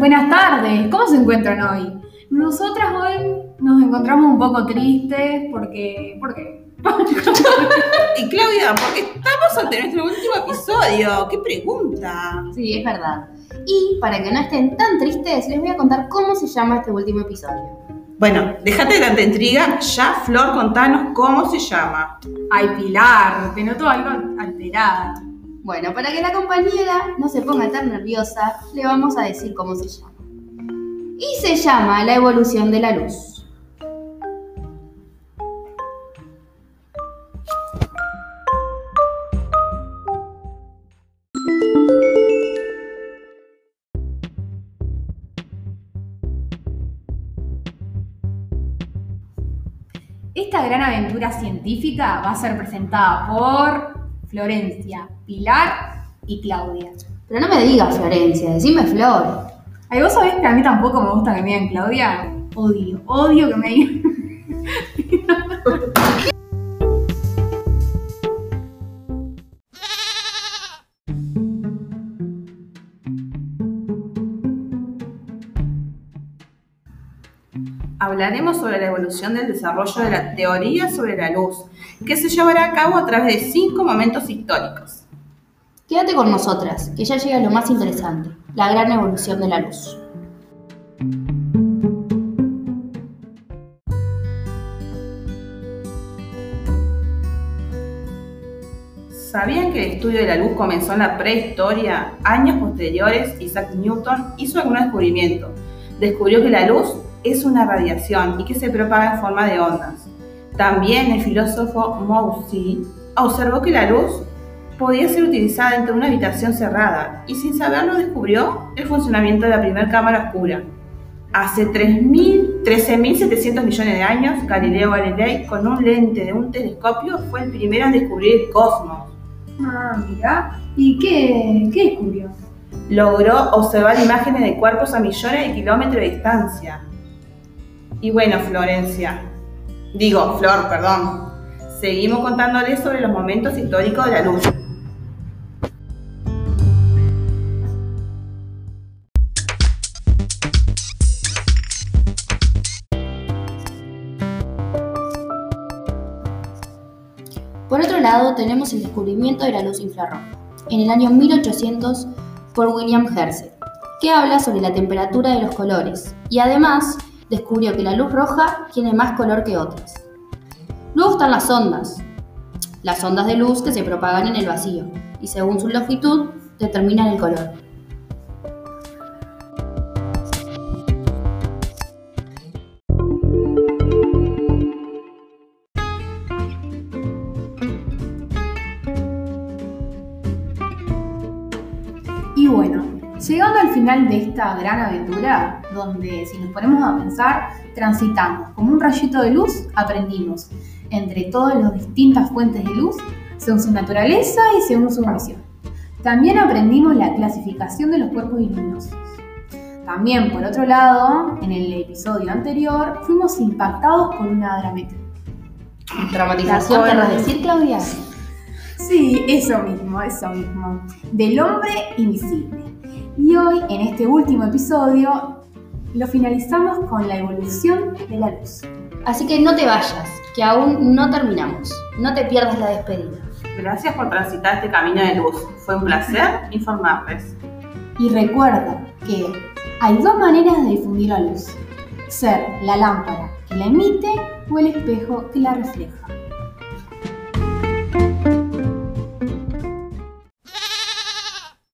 Buenas tardes, ¿cómo se encuentran hoy? Nosotras hoy nos encontramos un poco tristes porque... ¿Por qué? Y Claudia, porque estamos ante nuestro último episodio. ¿Qué pregunta? Sí, es verdad. Y para que no estén tan tristes, les voy a contar cómo se llama este último episodio. Bueno, déjate de tanta intriga. Ya, Flor, contanos cómo se llama. Ay, Pilar, te noto algo alterada. Bueno, para que la compañera no se ponga tan nerviosa, le vamos a decir cómo se llama. Y se llama la evolución de la luz. Esta gran aventura científica va a ser presentada por Florencia, Pilar y Claudia. Pero no me digas Florencia, decime Flor. Ay, vos sabés que a mí tampoco me gusta que me digan Claudia. Odio, odio que me digan. Hablaremos sobre la evolución del desarrollo de la teoría sobre la luz, que se llevará a cabo a través de cinco momentos históricos. Quédate con nosotras, que ya llega lo más interesante, la gran evolución de la luz. ¿Sabían que el estudio de la luz comenzó en la prehistoria? Años posteriores, Isaac Newton hizo algún descubrimiento. Descubrió que la luz es una radiación y que se propaga en forma de ondas. También el filósofo Moussy observó que la luz podía ser utilizada dentro de una habitación cerrada y sin saberlo descubrió el funcionamiento de la primera cámara oscura. Hace 3.000 13.700 millones de años, Galileo Galilei, con un lente de un telescopio, fue el primero en descubrir el cosmos. Ah, mira. ¿Y qué, qué descubrió? Logró observar imágenes de cuerpos a millones de kilómetros de distancia. Y bueno, Florencia, digo, Flor, perdón, seguimos contándoles sobre los momentos históricos de la luz. Por otro lado, tenemos el descubrimiento de la luz infrarroja, en el año 1800 por William Herschel, que habla sobre la temperatura de los colores y además descubrió que la luz roja tiene más color que otras. Luego están las ondas, las ondas de luz que se propagan en el vacío y según su longitud determinan el color. Llegando al final de esta gran aventura, donde si nos ponemos a pensar, transitamos como un rayito de luz, aprendimos entre todas las distintas fuentes de luz, según su naturaleza y según su misión. También aprendimos la clasificación de los cuerpos luminosos. También, por otro lado, en el episodio anterior, fuimos impactados por una dramática. ¿Dramatización querrás decir, Claudia? Sí, eso mismo, eso mismo. Del hombre invisible. Y hoy, en este último episodio, lo finalizamos con la evolución de la luz. Así que no te vayas, que aún no terminamos. No te pierdas la despedida. Gracias por transitar este camino de luz. Fue un placer informarles. Y recuerda que hay dos maneras de difundir la luz. Ser la lámpara que la emite o el espejo que la refleja.